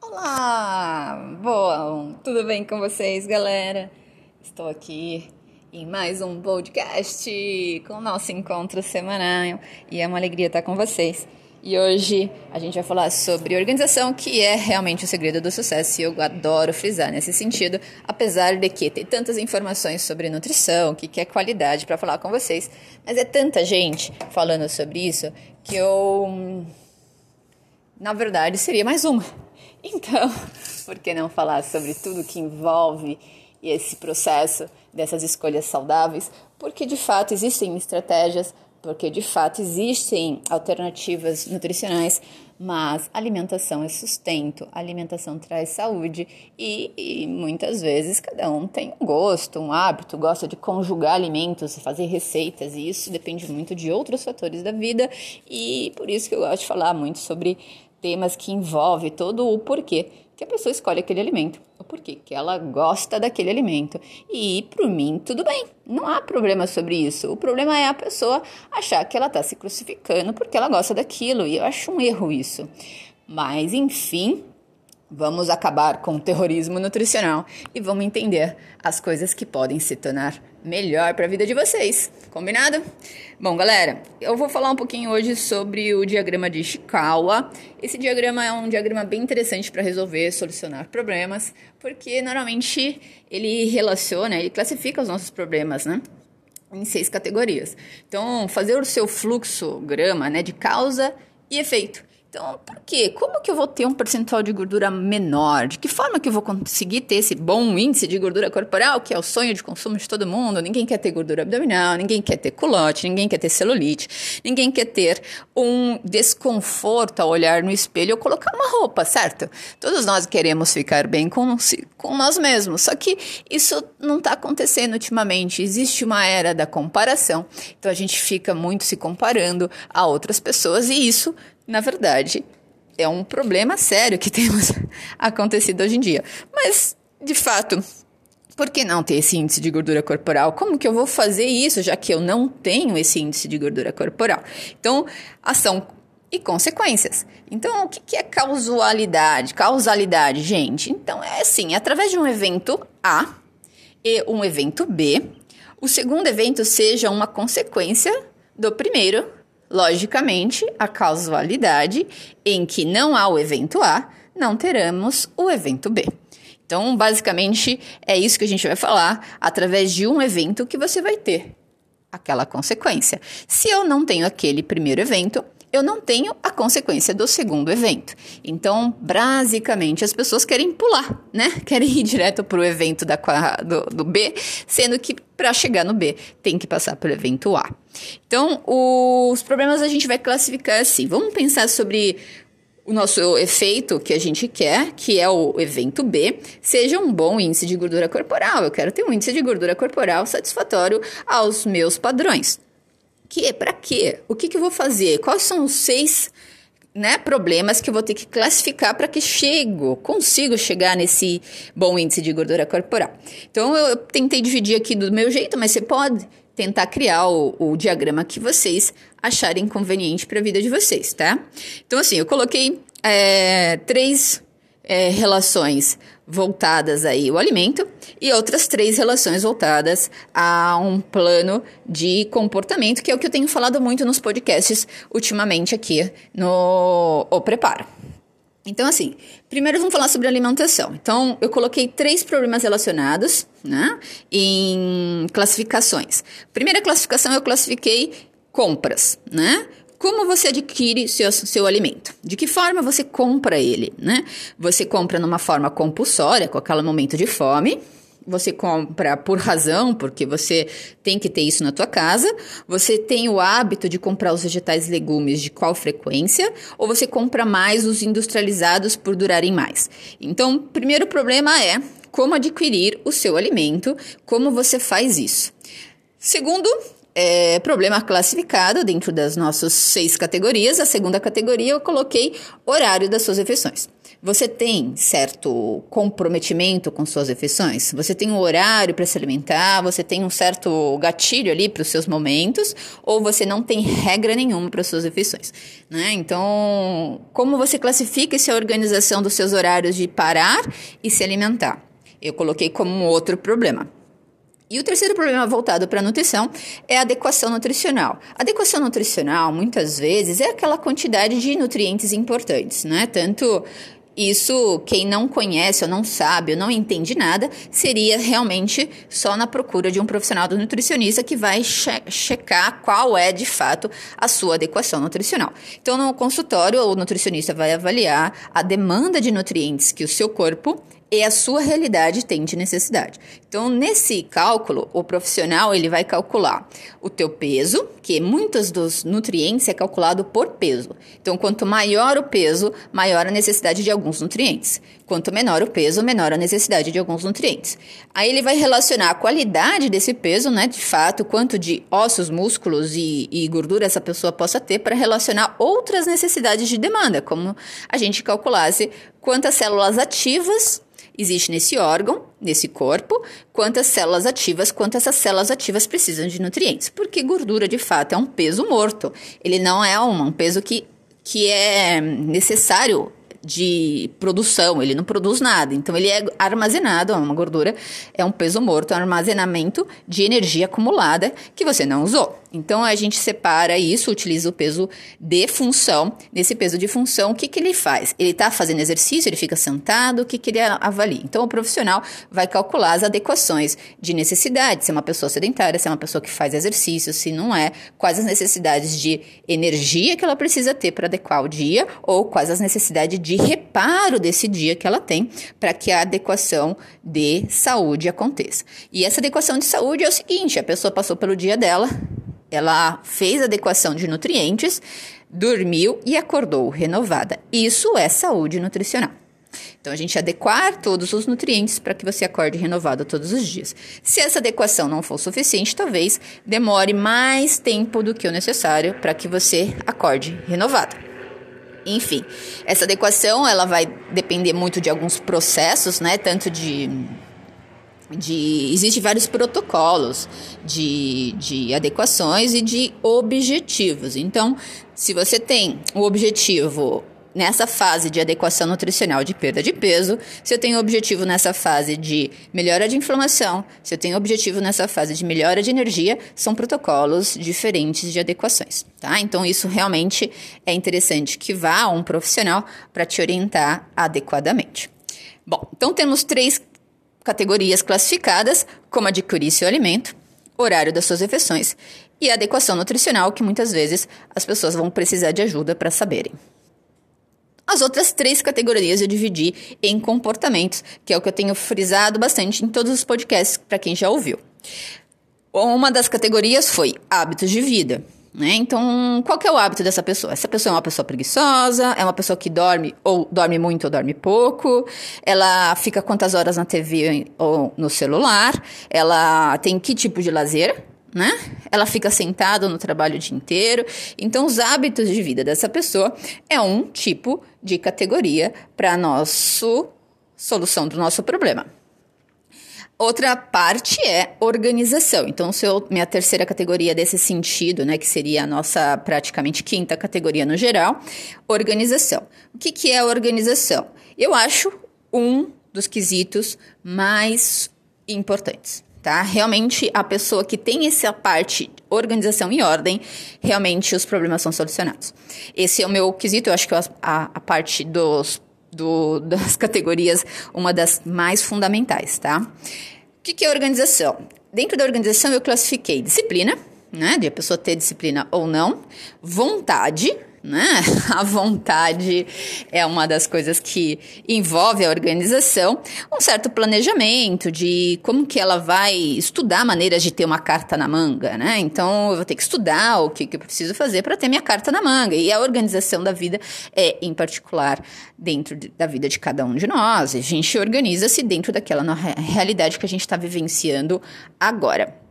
Olá! Bom, tudo bem com vocês, galera? Estou aqui em mais um podcast com o nosso encontro semanal e é uma alegria estar com vocês. E hoje a gente vai falar sobre organização, que é realmente o segredo do sucesso, e eu adoro frisar nesse sentido, apesar de que tem tantas informações sobre nutrição, o que é qualidade para falar com vocês, mas é tanta gente falando sobre isso que eu, na verdade, seria mais uma. Então, por que não falar sobre tudo que envolve esse processo dessas escolhas saudáveis? Porque de fato existem estratégias porque de fato existem alternativas nutricionais, mas alimentação é sustento, alimentação traz saúde e, e, muitas vezes cada um tem um gosto, um hábito, gosta de conjugar alimentos, fazer receitas, e isso depende muito de outros fatores da vida e por isso que eu gosto de falar muito sobre temas que envolvem todo o porquê que a pessoa escolhe aquele alimento, o porquê que ela gosta daquele alimento. E para mim, tudo bem, não há problema sobre isso. O problema é a pessoa achar que ela está se crucificando porque ela gosta daquilo, e eu acho um erro isso. Mas, enfim, Vamos acabar com o terrorismo nutricional e vamos entender as coisas que podem se tornar melhor para a vida de vocês. Combinado? Bom, galera, eu vou falar um pouquinho hoje sobre o diagrama de Ishikawa. Esse diagrama é um diagrama bem interessante para resolver, solucionar problemas, porque normalmente ele relaciona, ele classifica os nossos problemas, né? Em seis categorias. Então, fazer o seu fluxograma, né, de causa e efeito. Então, por quê? Como que eu vou ter um percentual de gordura menor? De que forma que eu vou conseguir ter esse bom índice de gordura corporal, que é o sonho de consumo de todo mundo? Ninguém quer ter gordura abdominal, ninguém quer ter culote, ninguém quer ter celulite, ninguém quer ter um desconforto ao olhar no espelho ou colocar uma roupa, certo? Todos nós queremos ficar bem com, com nós mesmos, só que isso não está acontecendo ultimamente. Existe uma era da comparação, então a gente fica muito se comparando a outras pessoas e isso na verdade, é um problema sério que temos acontecido hoje em dia. Mas, de fato, por que não ter esse índice de gordura corporal? Como que eu vou fazer isso, já que eu não tenho esse índice de gordura corporal? Então, ação e consequências. Então, o que é causalidade? Causalidade, gente. Então, é assim: através de um evento A e um evento B, o segundo evento seja uma consequência do primeiro Logicamente, a causalidade em que não há o evento A, não teremos o evento B. Então, basicamente, é isso que a gente vai falar através de um evento que você vai ter aquela consequência. Se eu não tenho aquele primeiro evento, eu não tenho a consequência do segundo evento. Então, basicamente, as pessoas querem pular, né? Querem ir direto para o evento da, do, do B, sendo que para chegar no B tem que passar pelo evento A. Então, os problemas a gente vai classificar assim. Vamos pensar sobre o nosso efeito que a gente quer, que é o evento B, seja um bom índice de gordura corporal. Eu quero ter um índice de gordura corporal satisfatório aos meus padrões quê? Para quê? O que, que eu vou fazer? Quais são os seis né, problemas que eu vou ter que classificar para que chego, consigo chegar nesse bom índice de gordura corporal. Então eu tentei dividir aqui do meu jeito, mas você pode tentar criar o, o diagrama que vocês acharem conveniente para a vida de vocês, tá? Então assim, eu coloquei é, três é, relações voltadas aí ao alimento e outras três relações voltadas a um plano de comportamento, que é o que eu tenho falado muito nos podcasts ultimamente aqui no O Preparo. Então, assim, primeiro vamos falar sobre alimentação. Então, eu coloquei três problemas relacionados, né, em classificações. Primeira classificação eu classifiquei compras, né? Como você adquire seu, seu alimento? De que forma você compra ele, né? Você compra numa forma compulsória, com aquele momento de fome, você compra por razão, porque você tem que ter isso na tua casa, você tem o hábito de comprar os vegetais e legumes de qual frequência, ou você compra mais os industrializados por durarem mais. Então, o primeiro problema é como adquirir o seu alimento, como você faz isso. Segundo, é, problema classificado dentro das nossas seis categorias. A segunda categoria eu coloquei horário das suas refeições. Você tem certo comprometimento com suas refeições? Você tem um horário para se alimentar? Você tem um certo gatilho ali para os seus momentos? Ou você não tem regra nenhuma para suas refeições? Né? Então, como você classifica essa organização dos seus horários de parar e se alimentar? Eu coloquei como outro problema. E o terceiro problema voltado para a nutrição é a adequação nutricional. A adequação nutricional, muitas vezes, é aquela quantidade de nutrientes importantes, né? Tanto isso, quem não conhece ou não sabe ou não entende nada, seria realmente só na procura de um profissional do nutricionista que vai che checar qual é de fato a sua adequação nutricional. Então, no consultório, o nutricionista vai avaliar a demanda de nutrientes que o seu corpo e a sua realidade tem de necessidade. Então, nesse cálculo, o profissional ele vai calcular o teu peso, que muitos dos nutrientes é calculado por peso. Então, quanto maior o peso, maior a necessidade de alguns nutrientes. Quanto menor o peso, menor a necessidade de alguns nutrientes. Aí ele vai relacionar a qualidade desse peso, né, de fato, quanto de ossos, músculos e, e gordura essa pessoa possa ter para relacionar outras necessidades de demanda, como a gente calculasse quantas células ativas existe nesse órgão, nesse corpo, quantas células ativas, quantas essas células ativas precisam de nutrientes. Porque gordura, de fato, é um peso morto. Ele não é um, um peso que, que é necessário de produção, ele não produz nada. Então, ele é armazenado, uma gordura é um peso morto, um armazenamento de energia acumulada que você não usou. Então a gente separa isso, utiliza o peso de função. Nesse peso de função, o que, que ele faz? Ele está fazendo exercício, ele fica sentado, o que, que ele avalia? Então o profissional vai calcular as adequações de necessidade, se é uma pessoa sedentária, se é uma pessoa que faz exercício, se não é, quais as necessidades de energia que ela precisa ter para adequar o dia, ou quais as necessidades de reparo desse dia que ela tem para que a adequação de saúde aconteça. E essa adequação de saúde é o seguinte: a pessoa passou pelo dia dela, ela fez adequação de nutrientes, dormiu e acordou renovada. Isso é saúde nutricional. Então, a gente adequar todos os nutrientes para que você acorde renovado todos os dias. Se essa adequação não for suficiente, talvez demore mais tempo do que o necessário para que você acorde renovado. Enfim, essa adequação ela vai depender muito de alguns processos, né? Tanto de de existem vários protocolos de, de adequações e de objetivos. Então, se você tem o objetivo nessa fase de adequação nutricional de perda de peso, se eu tenho objetivo nessa fase de melhora de inflamação, se eu tenho objetivo nessa fase de melhora de energia, são protocolos diferentes de adequações, tá? Então isso realmente é interessante que vá a um profissional para te orientar adequadamente. Bom, então temos três categorias classificadas, como adquirir seu alimento, horário das suas refeições e adequação nutricional, que muitas vezes as pessoas vão precisar de ajuda para saberem. As outras três categorias eu dividi em comportamentos, que é o que eu tenho frisado bastante em todos os podcasts para quem já ouviu. Uma das categorias foi hábitos de vida. Né? Então, qual que é o hábito dessa pessoa? Essa pessoa é uma pessoa preguiçosa, é uma pessoa que dorme ou dorme muito ou dorme pouco, ela fica quantas horas na TV ou no celular, ela tem que tipo de lazer, né? Ela fica sentada no trabalho o dia inteiro. Então, os hábitos de vida dessa pessoa é um tipo de categoria para a nossa solução do nosso problema. Outra parte é organização. Então, seu, minha terceira categoria desse sentido, né, que seria a nossa praticamente quinta categoria no geral, organização. O que, que é organização? Eu acho um dos quesitos mais importantes. Tá? Realmente, a pessoa que tem essa parte organização e ordem, realmente os problemas são solucionados. Esse é o meu quesito, eu acho que a, a parte dos do, das categorias, uma das mais fundamentais, tá? O que, que é organização? Dentro da organização eu classifiquei disciplina, né? De a pessoa ter disciplina ou não, vontade, né? A vontade é uma das coisas que envolve a organização, um certo planejamento de como que ela vai estudar maneiras de ter uma carta na manga, né? Então eu vou ter que estudar o que, que eu preciso fazer para ter minha carta na manga. E a organização da vida é, em particular, dentro de, da vida de cada um de nós. A gente organiza-se dentro daquela realidade que a gente está vivenciando agora.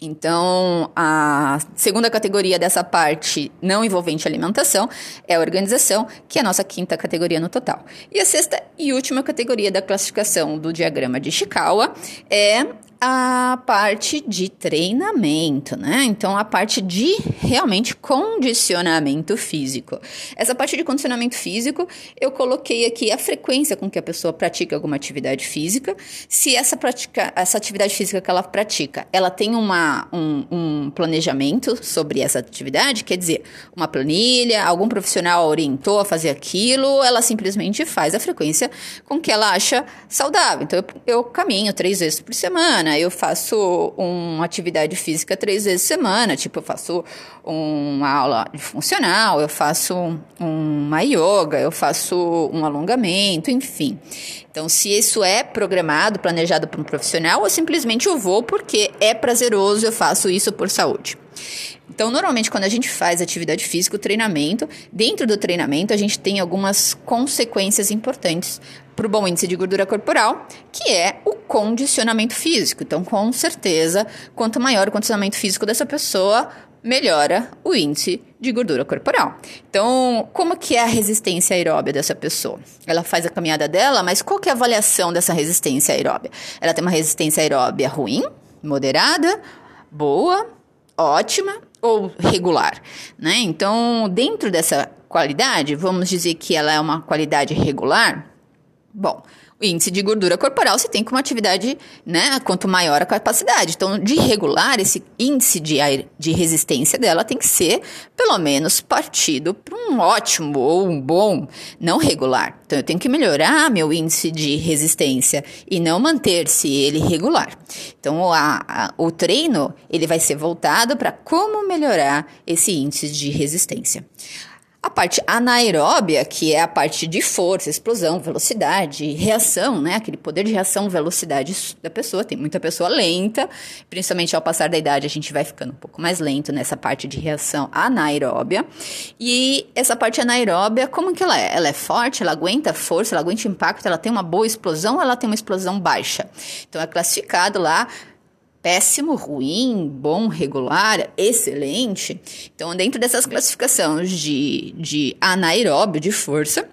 Então, a segunda categoria dessa parte não envolvente alimentação é a organização, que é a nossa quinta categoria no total. E a sexta e última categoria da classificação do diagrama de Ishikawa é a parte de treinamento, né? Então, a parte de realmente condicionamento físico. Essa parte de condicionamento físico, eu coloquei aqui a frequência com que a pessoa pratica alguma atividade física. Se essa, prática, essa atividade física que ela pratica, ela tem uma, um, um planejamento sobre essa atividade, quer dizer, uma planilha, algum profissional orientou a fazer aquilo, ela simplesmente faz a frequência com que ela acha saudável. Então, eu, eu caminho três vezes por semana semana, eu faço uma atividade física três vezes por semana, tipo, eu faço uma aula de funcional, eu faço uma yoga, eu faço um alongamento, enfim. Então, se isso é programado, planejado por um profissional, eu simplesmente eu vou porque é prazeroso, eu faço isso por saúde. Então, normalmente, quando a gente faz atividade física, o treinamento, dentro do treinamento, a gente tem algumas consequências importantes para o bom índice de gordura corporal, que é o condicionamento físico. Então, com certeza, quanto maior o condicionamento físico dessa pessoa, melhora o índice de gordura corporal. Então, como que é a resistência aeróbia dessa pessoa? Ela faz a caminhada dela, mas qual que é a avaliação dessa resistência aeróbia? Ela tem uma resistência aeróbia ruim, moderada, boa, ótima ou regular, né? Então, dentro dessa qualidade, vamos dizer que ela é uma qualidade regular, Bom, o índice de gordura corporal se tem com uma atividade, né? Quanto maior a capacidade. Então, de regular, esse índice de, de resistência dela tem que ser, pelo menos, partido para um ótimo ou um bom, não regular. Então, eu tenho que melhorar meu índice de resistência e não manter-se ele regular. Então, a, a, o treino ele vai ser voltado para como melhorar esse índice de resistência. A parte anaeróbia, que é a parte de força, explosão, velocidade, reação, né? Aquele poder de reação, velocidade da pessoa. Tem muita pessoa lenta, principalmente ao passar da idade, a gente vai ficando um pouco mais lento nessa parte de reação anaeróbia. E essa parte anaeróbia, como que ela é? Ela é forte, ela aguenta força, ela aguenta impacto, ela tem uma boa explosão ou ela tem uma explosão baixa? Então é classificado lá péssimo, ruim, bom, regular, excelente. Então, dentro dessas classificações de, de anaeróbio, de força,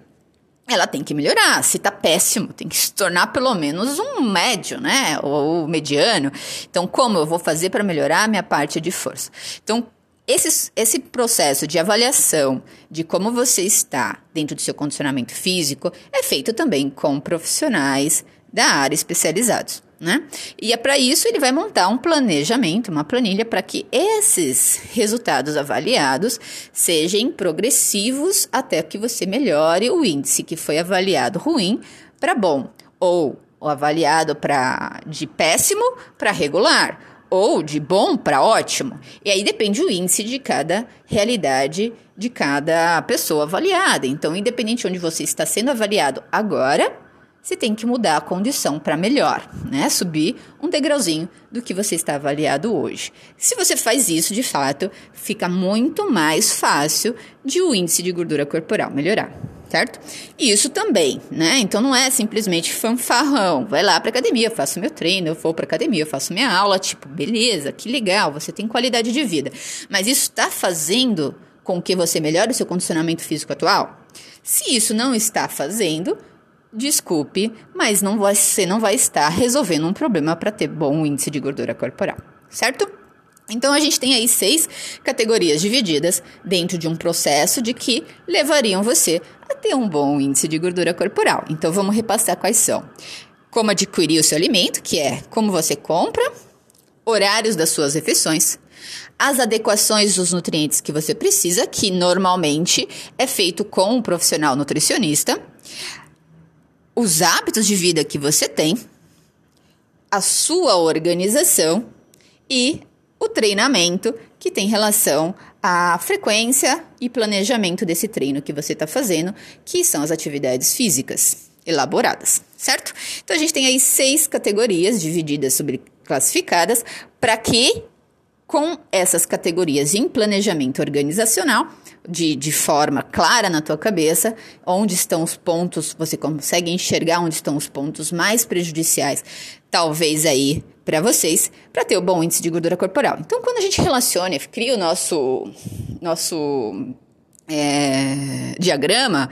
ela tem que melhorar. Se tá péssimo, tem que se tornar pelo menos um médio, né? Ou mediano. Então, como eu vou fazer para melhorar a minha parte de força? Então, esse, esse processo de avaliação de como você está dentro do seu condicionamento físico é feito também com profissionais da área especializados né? E é para isso ele vai montar um planejamento, uma planilha para que esses resultados avaliados sejam progressivos até que você melhore o índice que foi avaliado ruim para bom ou o avaliado para de péssimo para regular ou de bom para ótimo. E aí depende o índice de cada realidade de cada pessoa avaliada. Então, independente de onde você está sendo avaliado agora, você tem que mudar a condição para melhor, né? Subir um degrauzinho do que você está avaliado hoje. Se você faz isso, de fato, fica muito mais fácil de o índice de gordura corporal melhorar, certo? Isso também, né? Então não é simplesmente fanfarrão. Vai lá para academia, faço meu treino, eu vou para academia, eu faço minha aula, tipo, beleza, que legal, você tem qualidade de vida. Mas isso está fazendo com que você melhore o seu condicionamento físico atual? Se isso não está fazendo, Desculpe, mas não vai, você não vai estar resolvendo um problema para ter bom índice de gordura corporal, certo? Então a gente tem aí seis categorias divididas dentro de um processo de que levariam você a ter um bom índice de gordura corporal. Então vamos repassar quais são. Como adquirir o seu alimento, que é como você compra, horários das suas refeições, as adequações dos nutrientes que você precisa, que normalmente é feito com um profissional nutricionista, os hábitos de vida que você tem, a sua organização e o treinamento que tem relação à frequência e planejamento desse treino que você está fazendo, que são as atividades físicas elaboradas, certo? Então a gente tem aí seis categorias divididas sobre classificadas para que com essas categorias em planejamento organizacional, de, de forma clara na tua cabeça, onde estão os pontos, você consegue enxergar onde estão os pontos mais prejudiciais, talvez aí para vocês para ter o bom índice de gordura corporal. Então, quando a gente relaciona, cria o nosso nosso é, diagrama,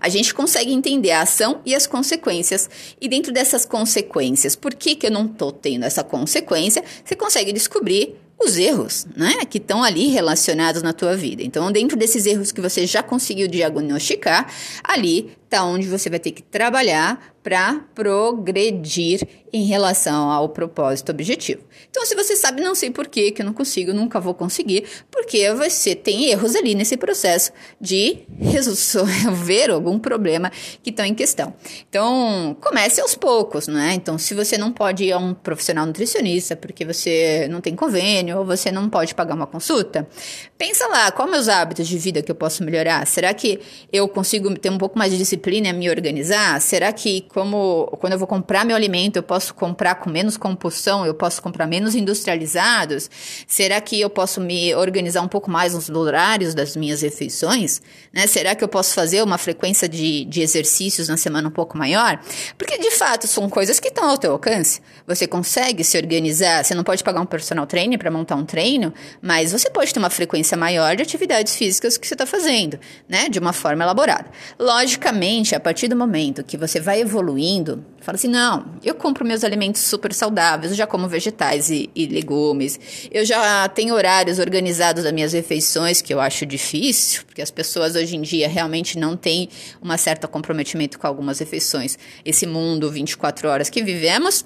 a gente consegue entender a ação e as consequências. E dentro dessas consequências, por que, que eu não estou tendo essa consequência? Você consegue descobrir os erros, né, que estão ali relacionados na tua vida. Então, dentro desses erros que você já conseguiu diagnosticar, ali está onde você vai ter que trabalhar para progredir em relação ao propósito objetivo. Então, se você sabe, não sei por que que eu não consigo, nunca vou conseguir, porque você tem erros ali nesse processo de resolver algum problema que estão em questão. Então, comece aos poucos, né? Então, se você não pode ir a um profissional nutricionista porque você não tem convênio ou você não pode pagar uma consulta, pensa lá, quais meus hábitos de vida que eu posso melhorar? Será que eu consigo ter um pouco mais de disciplina e me organizar? Será que como quando eu vou comprar meu alimento, eu posso comprar com menos compulsão, eu posso comprar menos industrializados? Será que eu posso me organizar um pouco mais nos horários das minhas refeições? Né? Será que eu posso fazer uma frequência de, de exercícios na semana um pouco maior? Porque de fato são coisas que estão ao teu alcance. Você consegue se organizar, você não pode pagar um personal trainer para montar um treino, mas você pode ter uma frequência maior de atividades físicas que você está fazendo, né? De uma forma elaborada. Logicamente, a partir do momento que você vai evoluindo, fala assim: não, eu compro meus alimentos super saudáveis, eu já como vegetais e, e legumes, eu já tenho horários organizados das minhas refeições, que eu acho difícil, porque as pessoas hoje em dia realmente não têm uma certa comprometimento com algumas refeições. Esse mundo 24 horas que vivemos,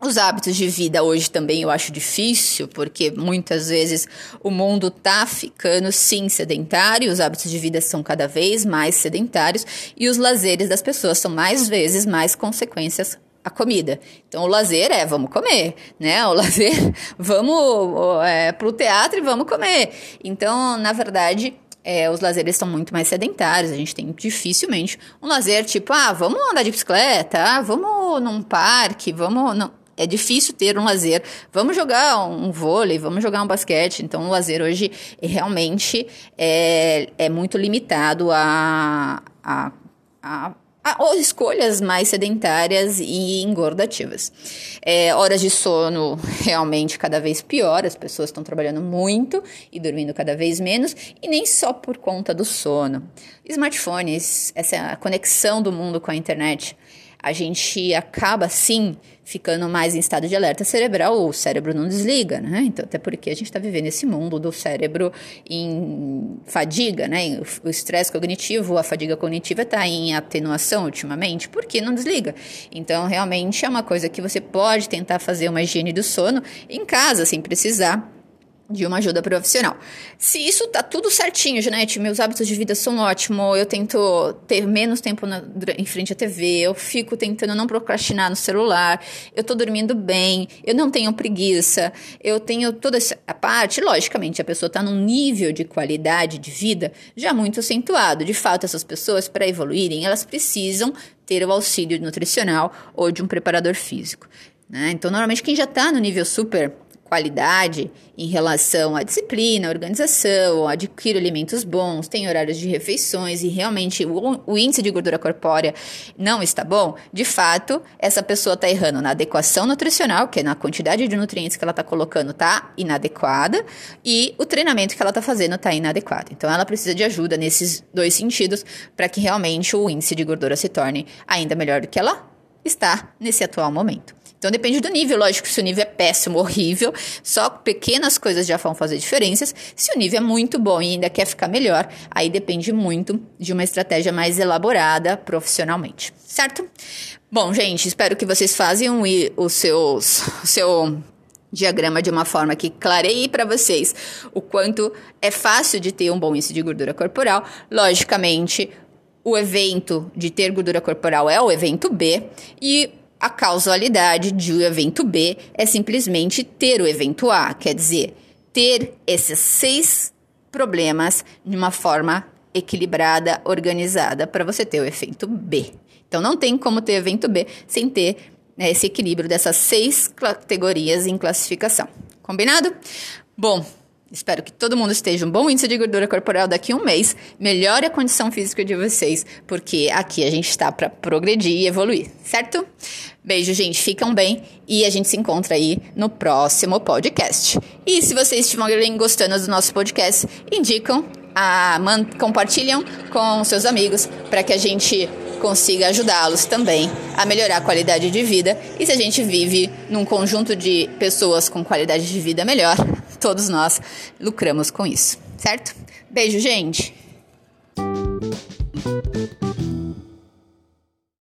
os hábitos de vida hoje também eu acho difícil, porque muitas vezes o mundo tá ficando sim sedentário, os hábitos de vida são cada vez mais sedentários e os lazeres das pessoas são mais vezes mais consequências a comida. Então o lazer é vamos comer, né? O lazer vamos é, pro teatro e vamos comer. Então, na verdade, é, os lazeres estão muito mais sedentários. A gente tem dificilmente um lazer tipo, ah, vamos andar de bicicleta, ah, vamos num parque, vamos. Não é difícil ter um lazer. Vamos jogar um vôlei, vamos jogar um basquete. Então, o lazer hoje realmente é, é muito limitado a, a, a escolhas mais sedentárias e engordativas. É, horas de sono realmente cada vez pior, as pessoas estão trabalhando muito e dormindo cada vez menos, e nem só por conta do sono. Smartphones, essa conexão do mundo com a internet, a gente acaba sim ficando mais em estado de alerta cerebral, o cérebro não desliga, né? Então, até porque a gente está vivendo esse mundo do cérebro em fadiga, né? O estresse cognitivo, a fadiga cognitiva está em atenuação ultimamente, porque não desliga. Então, realmente é uma coisa que você pode tentar fazer uma higiene do sono em casa, sem precisar de uma ajuda profissional. Se isso tá tudo certinho, Janete, meus hábitos de vida são ótimos, eu tento ter menos tempo na, em frente à TV, eu fico tentando não procrastinar no celular, eu tô dormindo bem, eu não tenho preguiça, eu tenho toda essa parte, logicamente, a pessoa tá num nível de qualidade de vida já muito acentuado. De fato, essas pessoas, para evoluírem, elas precisam ter o auxílio nutricional ou de um preparador físico. Né? Então, normalmente, quem já está no nível super qualidade em relação à disciplina, à organização, adquire alimentos bons, tem horários de refeições e realmente o, o índice de gordura corpórea não está bom, de fato, essa pessoa está errando na adequação nutricional, que é na quantidade de nutrientes que ela está colocando está inadequada, e o treinamento que ela está fazendo está inadequado. Então, ela precisa de ajuda nesses dois sentidos para que realmente o índice de gordura se torne ainda melhor do que ela está nesse atual momento. Então depende do nível, lógico, se o nível é péssimo, horrível, só pequenas coisas já vão fazer diferenças. Se o nível é muito bom e ainda quer ficar melhor, aí depende muito de uma estratégia mais elaborada profissionalmente, certo? Bom, gente, espero que vocês façam seus, o seu diagrama de uma forma que clareie para vocês o quanto é fácil de ter um bom índice de gordura corporal. Logicamente, o evento de ter gordura corporal é o evento B e a causalidade de o evento B é simplesmente ter o evento A, quer dizer, ter esses seis problemas de uma forma equilibrada, organizada, para você ter o efeito B. Então não tem como ter evento B sem ter né, esse equilíbrio dessas seis categorias em classificação. Combinado? Bom, Espero que todo mundo esteja um bom índice de gordura corporal daqui a um mês. Melhore a condição física de vocês, porque aqui a gente está para progredir e evoluir, certo? Beijo, gente. Ficam bem e a gente se encontra aí no próximo podcast. E se vocês estiverem gostando do nosso podcast, indicam, a, man, compartilham com seus amigos para que a gente consiga ajudá-los também a melhorar a qualidade de vida. E se a gente vive num conjunto de pessoas com qualidade de vida melhor, todos nós lucramos com isso, certo? Beijo, gente!